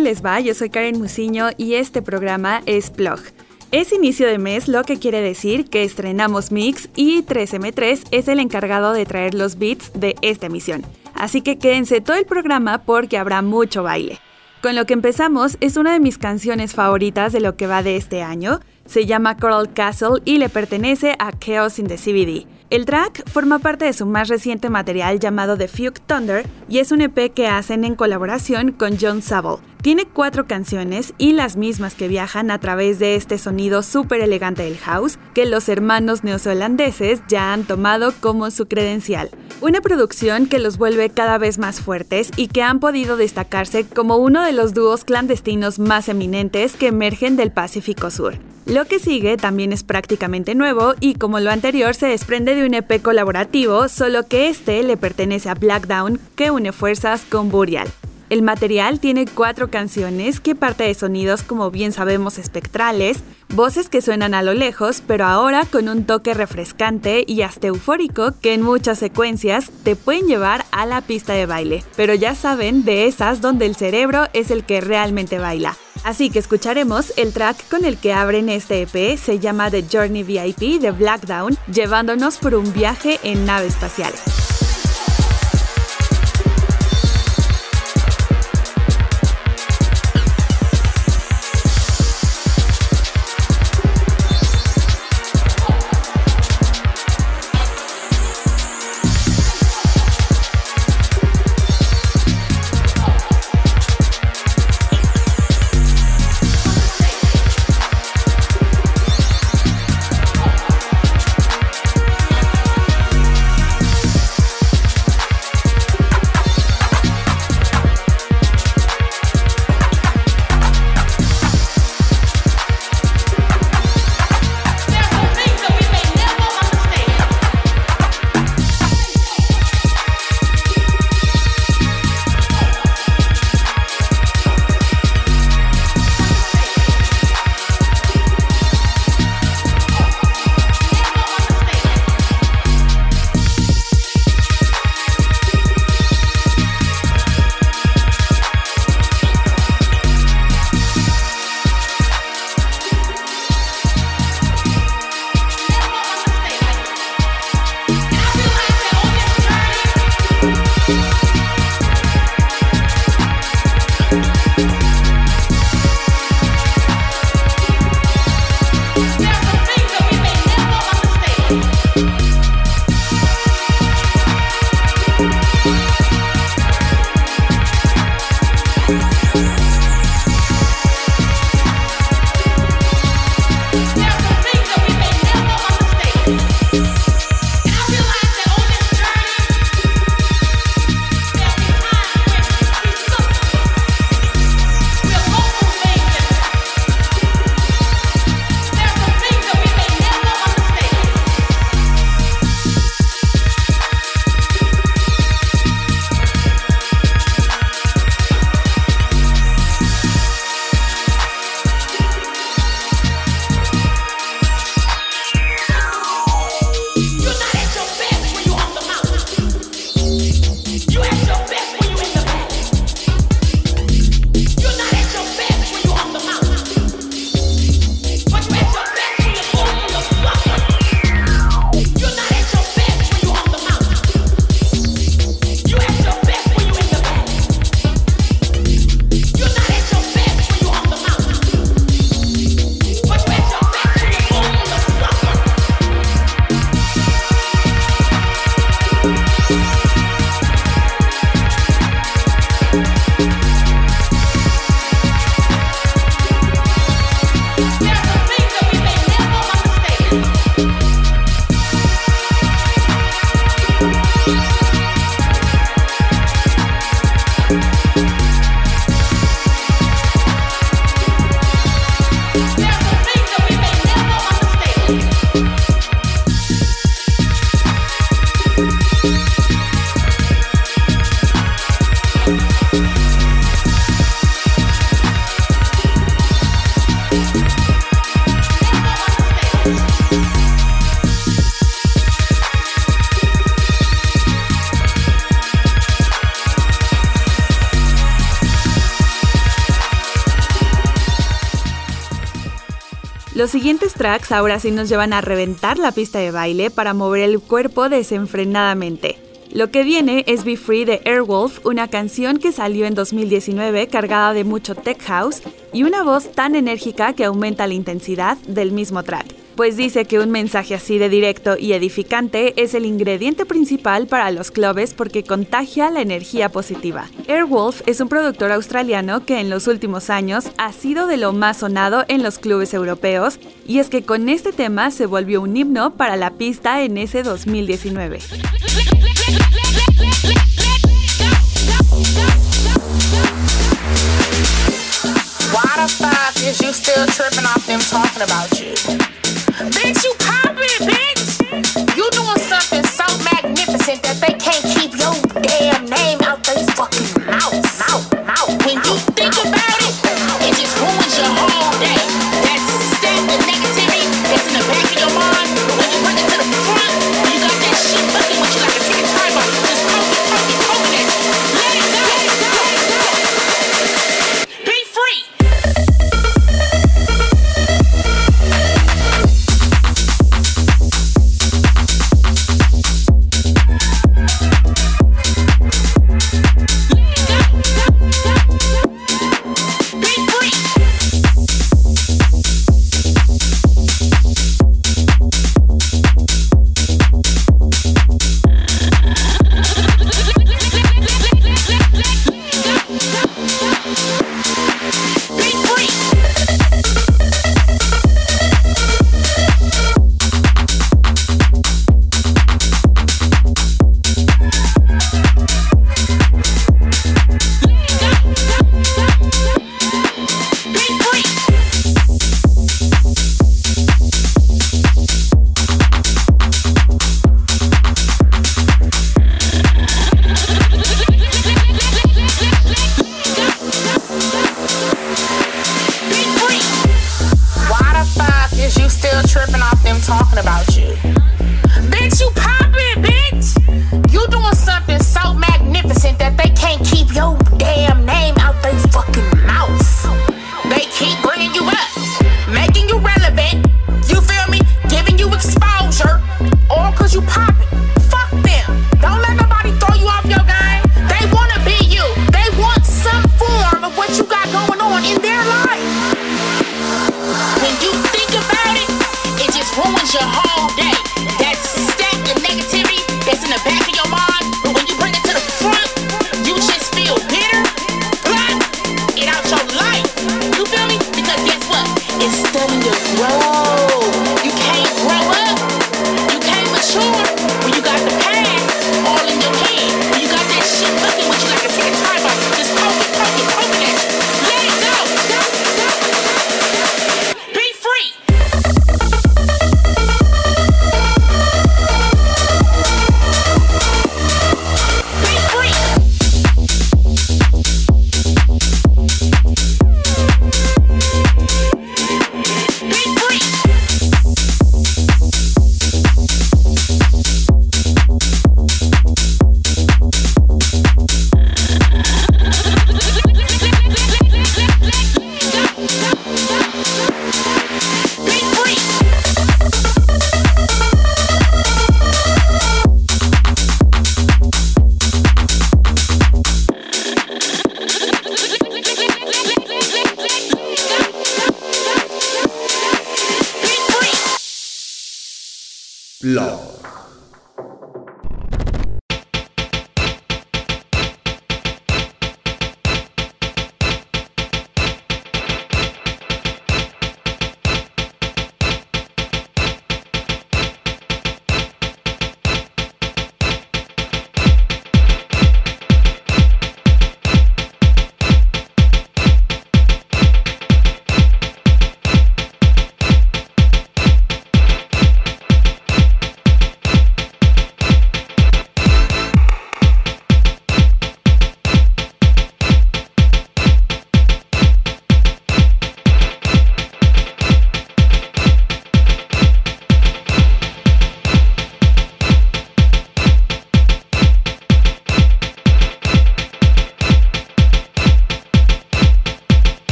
Les va? Yo soy Karen Musiño y este programa es Plog. Es inicio de mes, lo que quiere decir que estrenamos Mix y 3M3 es el encargado de traer los beats de esta emisión. Así que quédense todo el programa porque habrá mucho baile. Con lo que empezamos es una de mis canciones favoritas de lo que va de este año. Se llama Coral Castle y le pertenece a Chaos in the CBD. El track forma parte de su más reciente material llamado The Fugue Thunder y es un EP que hacen en colaboración con John Saville. Tiene cuatro canciones y las mismas que viajan a través de este sonido súper elegante del house que los hermanos neozelandeses ya han tomado como su credencial. Una producción que los vuelve cada vez más fuertes y que han podido destacarse como uno de los dúos clandestinos más eminentes que emergen del Pacífico Sur. Lo que sigue también es prácticamente nuevo y como lo anterior se desprende de un EP colaborativo, solo que este le pertenece a Blackdown que une fuerzas con Burial. El material tiene cuatro canciones que parte de sonidos como bien sabemos espectrales, voces que suenan a lo lejos, pero ahora con un toque refrescante y hasta eufórico que en muchas secuencias te pueden llevar a la pista de baile, pero ya saben de esas donde el cerebro es el que realmente baila. Así que escucharemos el track con el que abren este EP, se llama The Journey VIP de Blackdown, llevándonos por un viaje en nave espacial. Los siguientes tracks ahora sí nos llevan a reventar la pista de baile para mover el cuerpo desenfrenadamente. Lo que viene es Be Free de Airwolf, una canción que salió en 2019 cargada de mucho tech house y una voz tan enérgica que aumenta la intensidad del mismo track pues dice que un mensaje así de directo y edificante es el ingrediente principal para los clubes porque contagia la energía positiva. Airwolf es un productor australiano que en los últimos años ha sido de lo más sonado en los clubes europeos y es que con este tema se volvió un himno para la pista en ese 2019. Tripping? Bitch, you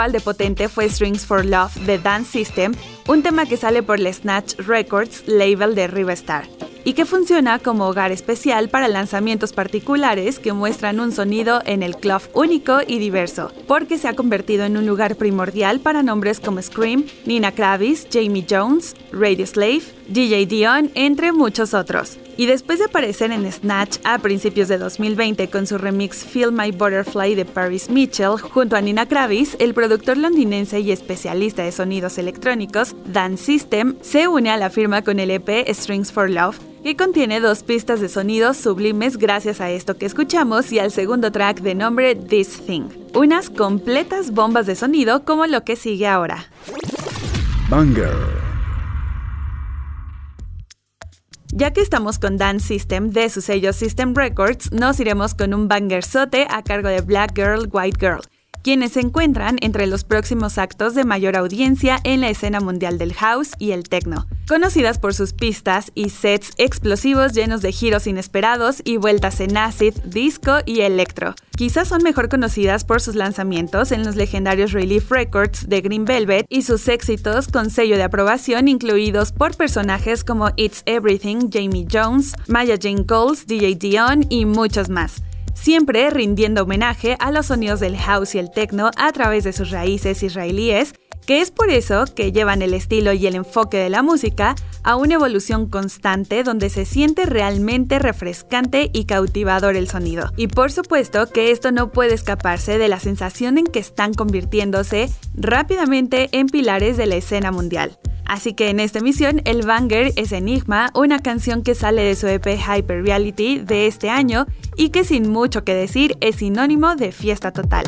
igual de potente fue Strings for Love de Dance System, un tema que sale por la Snatch Records label de Riverstar y que funciona como hogar especial para lanzamientos particulares que muestran un sonido en el club único y diverso, porque se ha convertido en un lugar primordial para nombres como Scream, Nina Kravis, Jamie Jones, Radio Slave, DJ Dion, entre muchos otros. Y después de aparecer en Snatch a principios de 2020 con su remix Feel My Butterfly de Paris Mitchell junto a Nina Kravis, el productor londinense y especialista de sonidos electrónicos, Dan System, se une a la firma con el EP Strings for Love, que contiene dos pistas de sonidos sublimes gracias a esto que escuchamos y al segundo track de nombre This Thing. Unas completas bombas de sonido como lo que sigue ahora. Banger. Ya que estamos con Dance System de su sello System Records, nos iremos con un banger sote a cargo de Black Girl, White Girl quienes se encuentran entre los próximos actos de mayor audiencia en la escena mundial del house y el techno, conocidas por sus pistas y sets explosivos llenos de giros inesperados y vueltas en acid, disco y electro. Quizás son mejor conocidas por sus lanzamientos en los legendarios Relief Records de Green Velvet y sus éxitos con sello de aprobación incluidos por personajes como It's Everything, Jamie Jones, Maya Jane Coles, DJ Dion y muchos más siempre rindiendo homenaje a los sonidos del house y el techno a través de sus raíces israelíes, que es por eso que llevan el estilo y el enfoque de la música a una evolución constante donde se siente realmente refrescante y cautivador el sonido. Y por supuesto que esto no puede escaparse de la sensación en que están convirtiéndose rápidamente en pilares de la escena mundial. Así que en esta emisión el banger es Enigma, una canción que sale de su EP Hyper Reality de este año y que sin mucho que decir es sinónimo de fiesta total.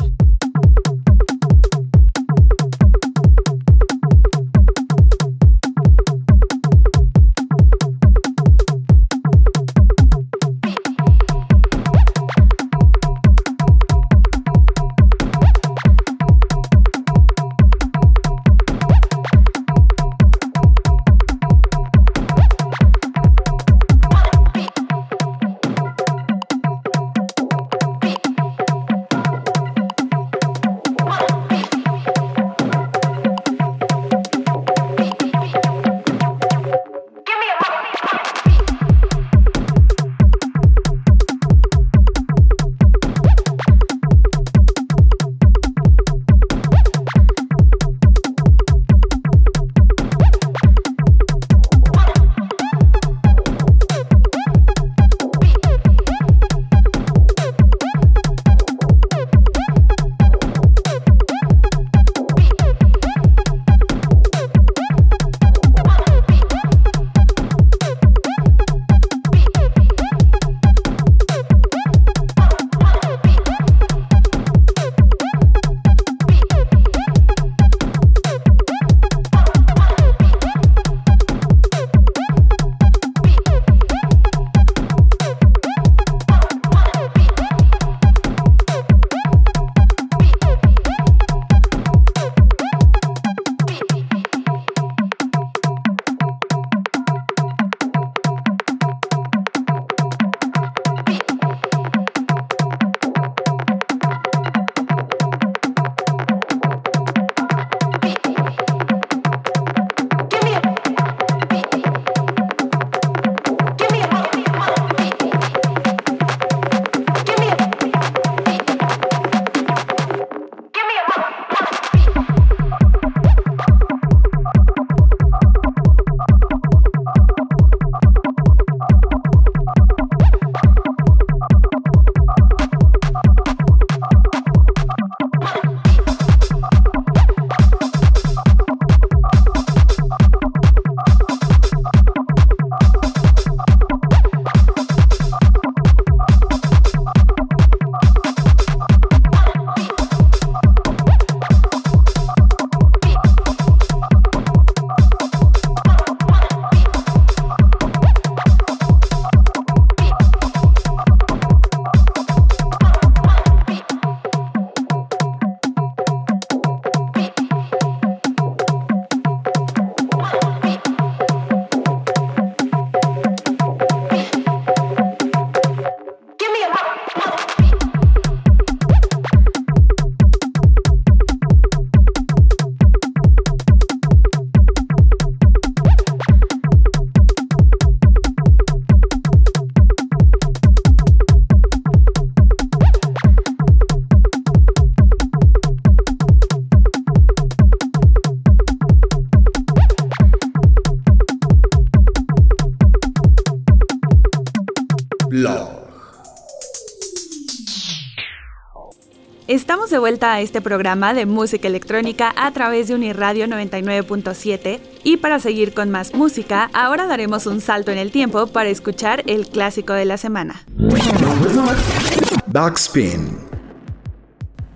Vuelta a este programa de música electrónica a través de Uniradio 99.7 y para seguir con más música, ahora daremos un salto en el tiempo para escuchar el clásico de la semana. Backspin.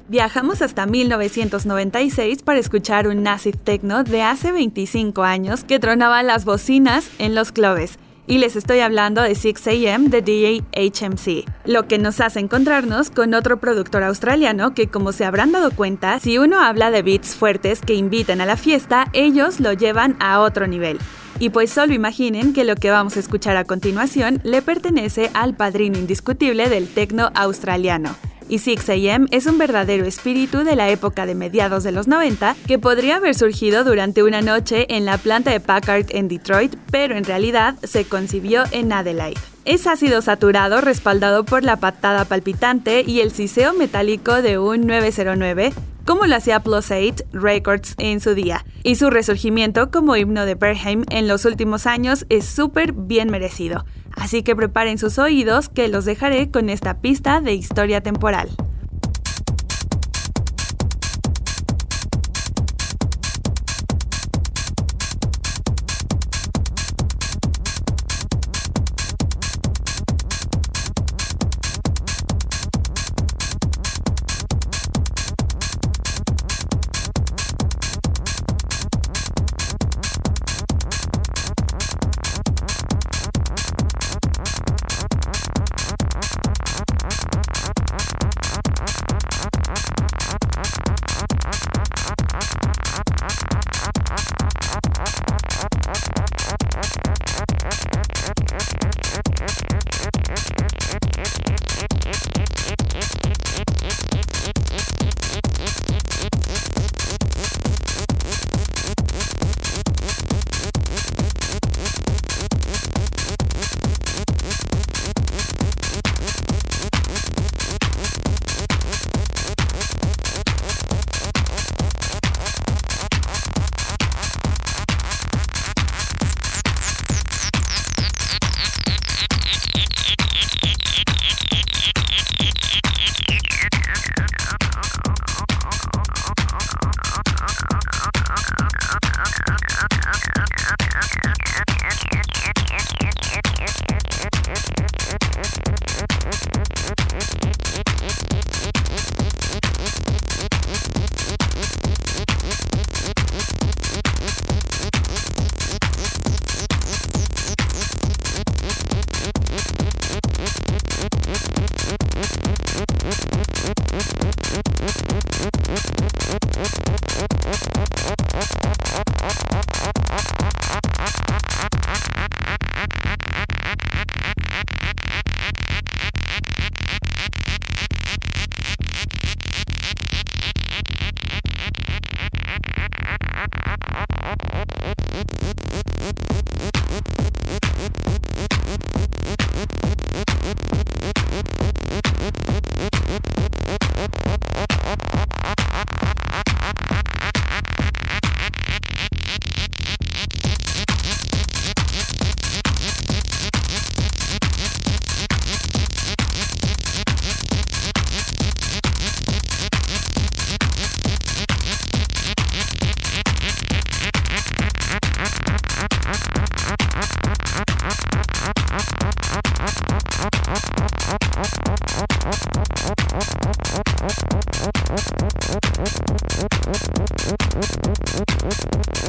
Viajamos hasta 1996 para escuchar un acid techno de hace 25 años que tronaba las bocinas en los clubes y les estoy hablando de 6am de DJ HMC, lo que nos hace encontrarnos con otro productor australiano que como se habrán dado cuenta, si uno habla de beats fuertes que invitan a la fiesta, ellos lo llevan a otro nivel. Y pues solo imaginen que lo que vamos a escuchar a continuación le pertenece al padrino indiscutible del techno australiano. Y 6am es un verdadero espíritu de la época de mediados de los 90 que podría haber surgido durante una noche en la planta de Packard en Detroit, pero en realidad se concibió en Adelaide. Es ácido saturado respaldado por la patada palpitante y el siseo metálico de un 909 como lo hacía Plus 8 Records en su día, y su resurgimiento como himno de Berheim en los últimos años es súper bien merecido. Así que preparen sus oídos que los dejaré con esta pista de historia temporal.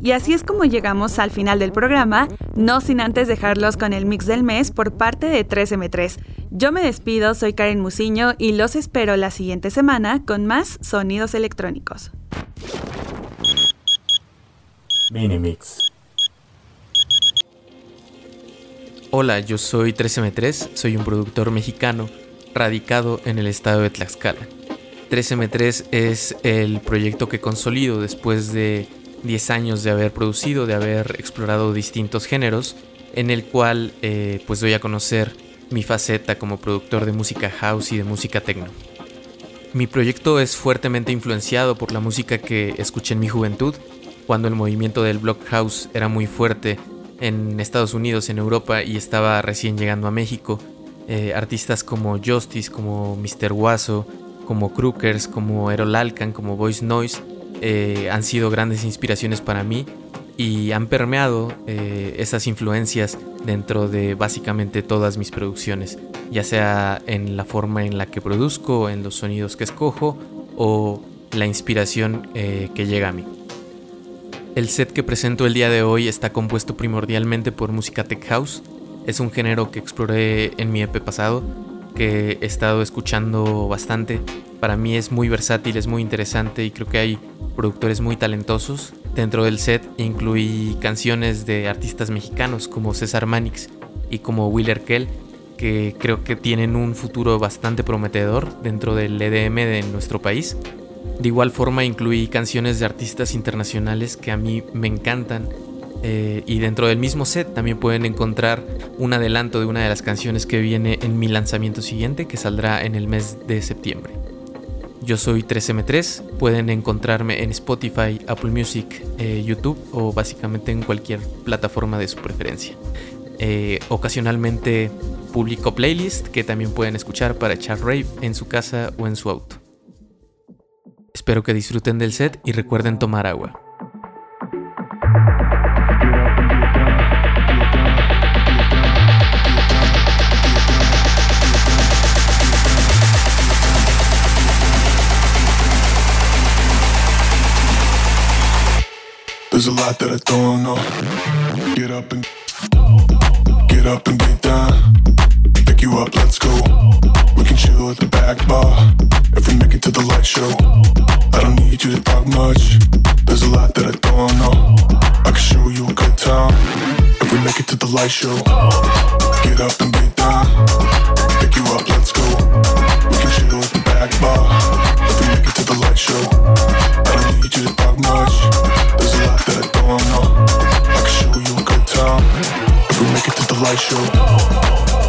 Y así es como llegamos al final del programa, no sin antes dejarlos con el mix del mes por parte de 3M3. Yo me despido, soy Karen Musiño y los espero la siguiente semana con más sonidos electrónicos. Minimix. Hola, yo soy 3M3, soy un productor mexicano radicado en el estado de Tlaxcala. 3M3 es el proyecto que consolido después de 10 años de haber producido, de haber explorado distintos géneros, en el cual eh, pues doy a conocer mi faceta como productor de música house y de música techno. Mi proyecto es fuertemente influenciado por la música que escuché en mi juventud, cuando el movimiento del block house era muy fuerte en Estados Unidos, en Europa y estaba recién llegando a México. Eh, artistas como Justice, como Mr. Guaso, como Crookers, como Errol Alcan, como Voice Noise eh, han sido grandes inspiraciones para mí y han permeado eh, esas influencias dentro de básicamente todas mis producciones, ya sea en la forma en la que produzco, en los sonidos que escojo o la inspiración eh, que llega a mí. El set que presento el día de hoy está compuesto primordialmente por música tech house. Es un género que exploré en mi EP pasado, que he estado escuchando bastante. Para mí es muy versátil, es muy interesante y creo que hay productores muy talentosos. Dentro del set incluí canciones de artistas mexicanos como César Manix y como Willer Kell, que creo que tienen un futuro bastante prometedor dentro del EDM de nuestro país. De igual forma incluí canciones de artistas internacionales que a mí me encantan eh, y dentro del mismo set también pueden encontrar un adelanto de una de las canciones que viene en mi lanzamiento siguiente que saldrá en el mes de septiembre. Yo soy 3M3, pueden encontrarme en Spotify, Apple Music, eh, YouTube o básicamente en cualquier plataforma de su preferencia. Eh, ocasionalmente publico playlist que también pueden escuchar para echar rave en su casa o en su auto. Espero que disfruten del set y recuerden tomar agua. There's a lot that I don't know. Get up and get up and get down. Pick you up, let's go. We can chill at the back bar if we make it to the light show. I don't need you to talk much. There's a lot that I don't know. I can show you a good time if we make it to the light show. Get up and get down. Pick you up, let's go. We can chill at the back bar if we make it to the light show. I don't need you to talk much that I don't know. I can show you a good time if we make it to the light show.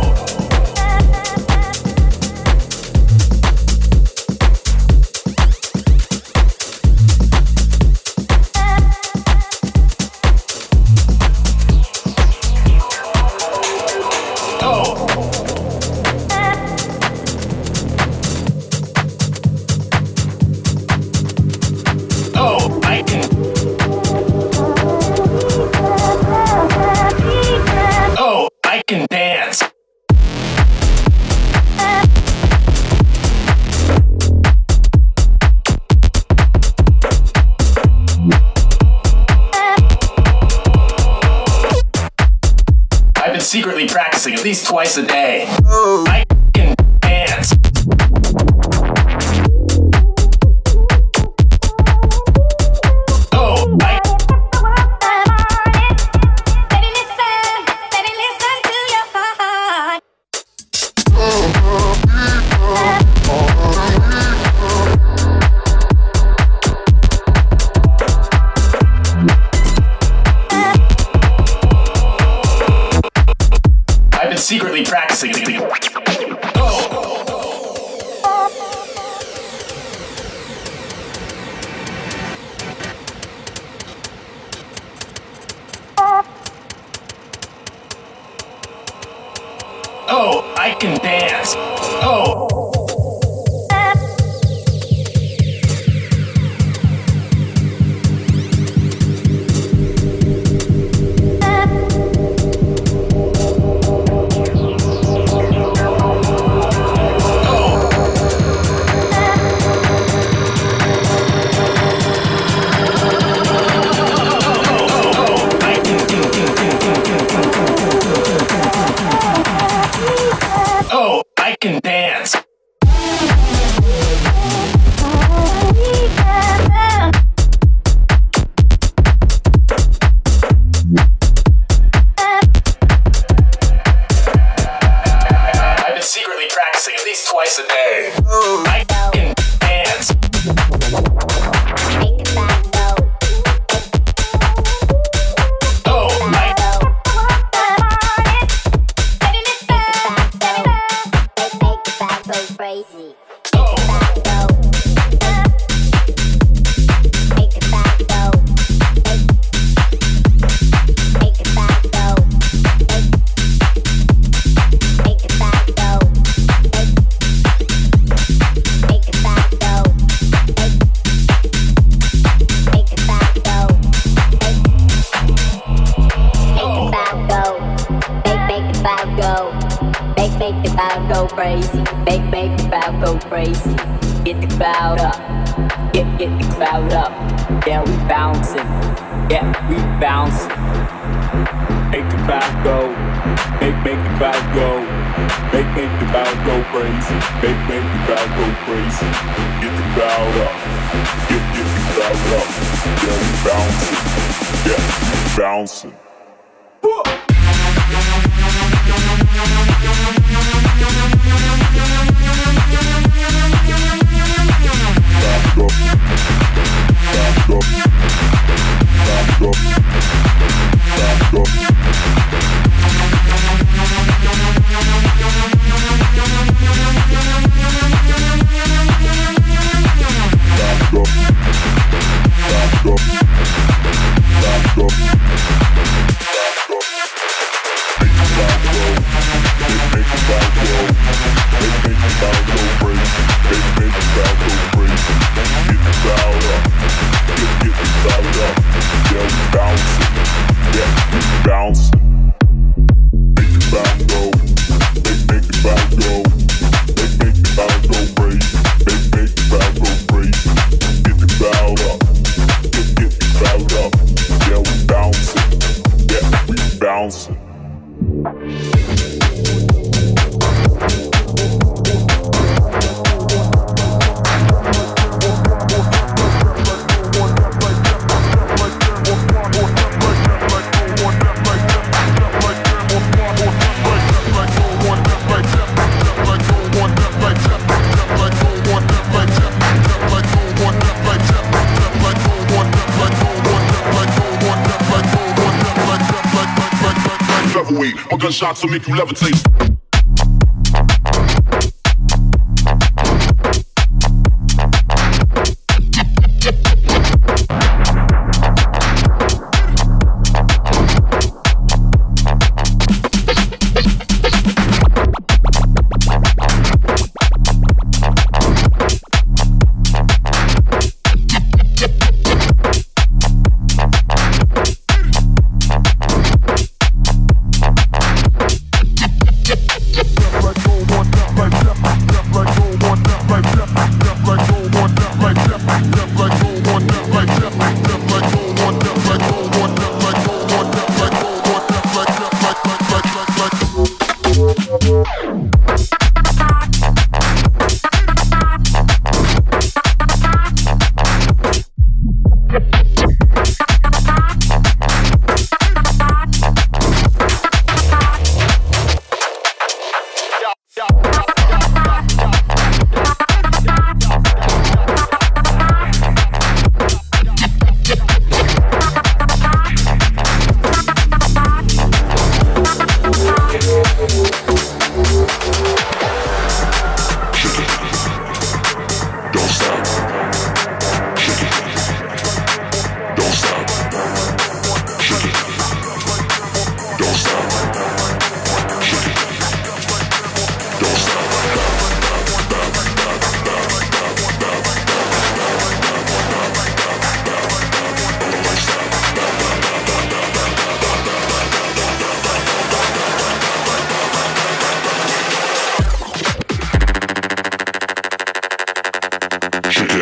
so make you levitate.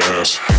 ass.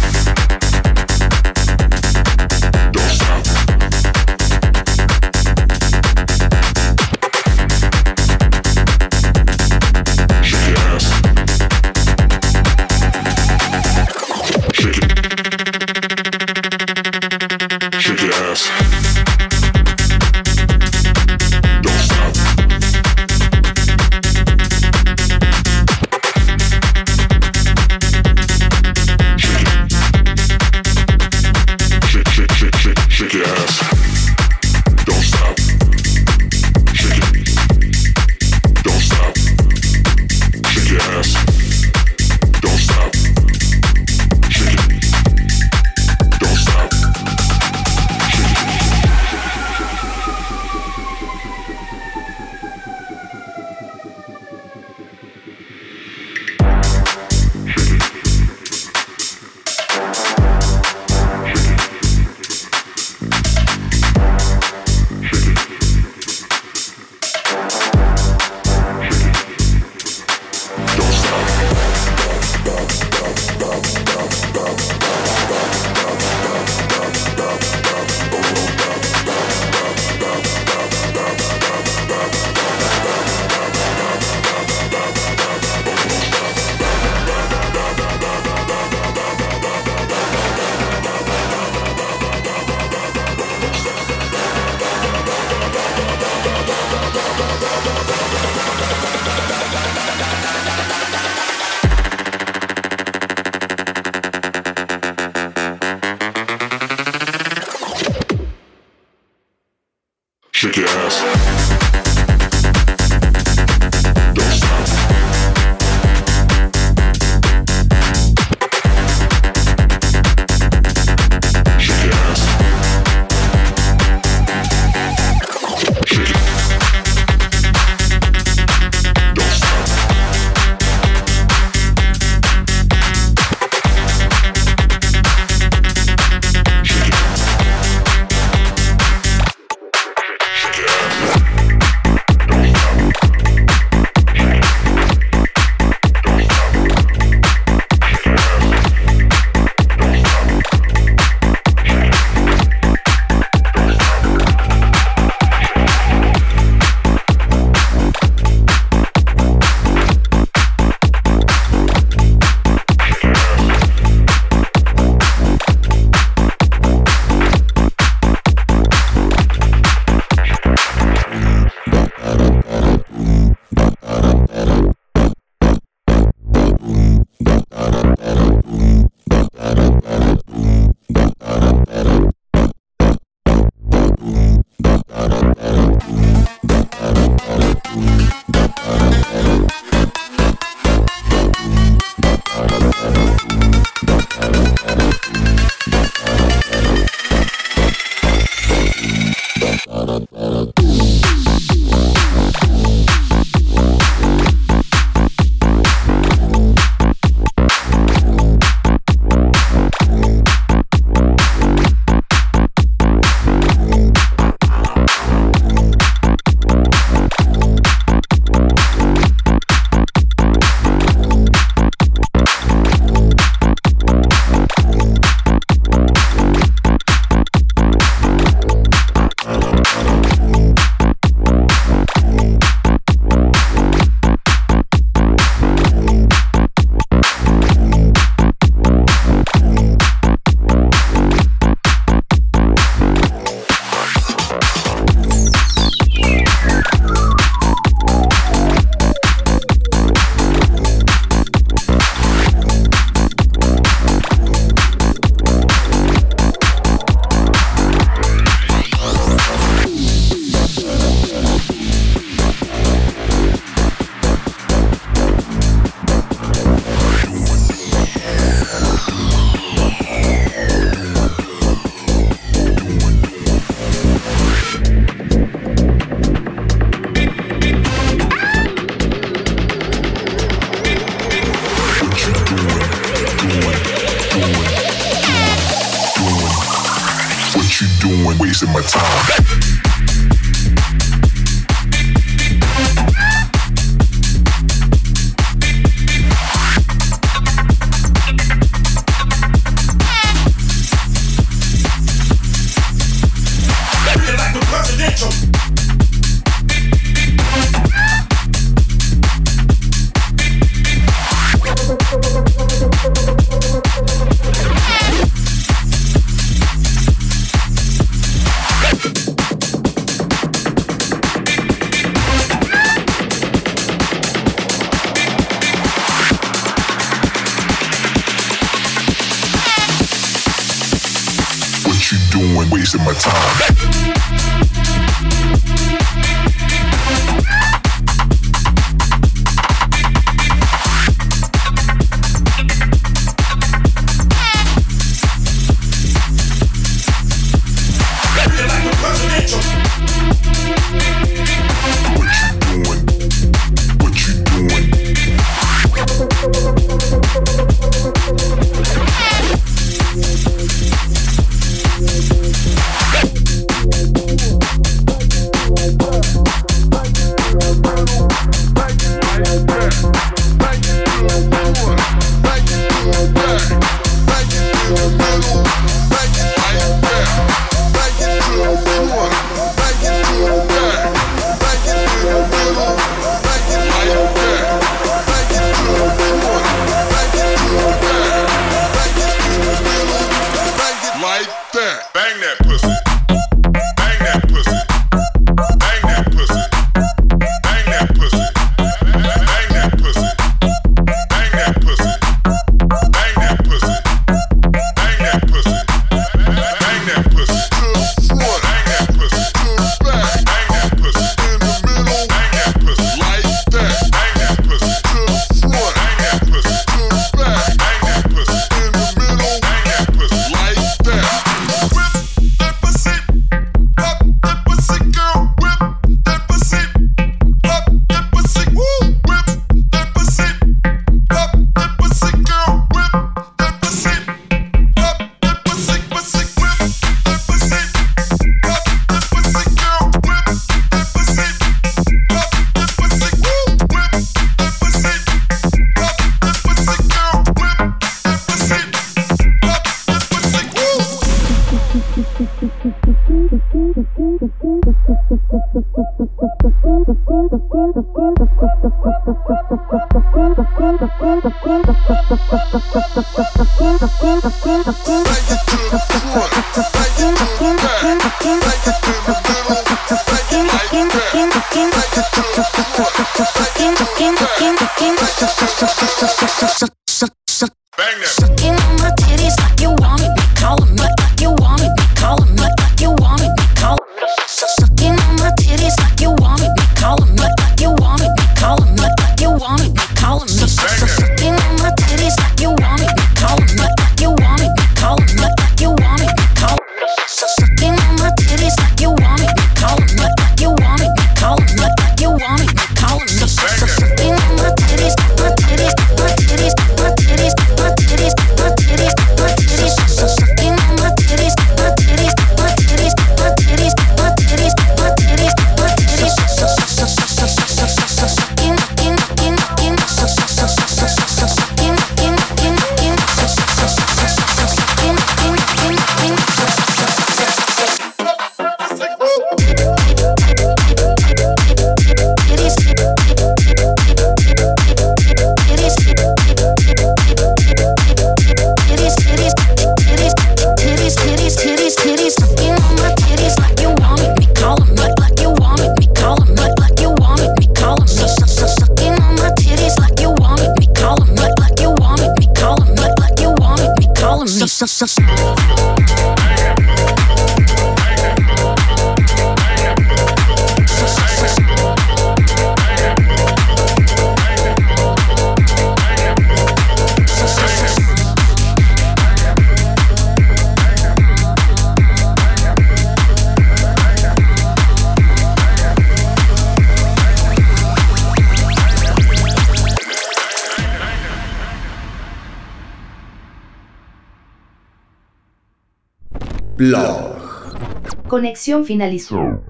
Conexión finalizó.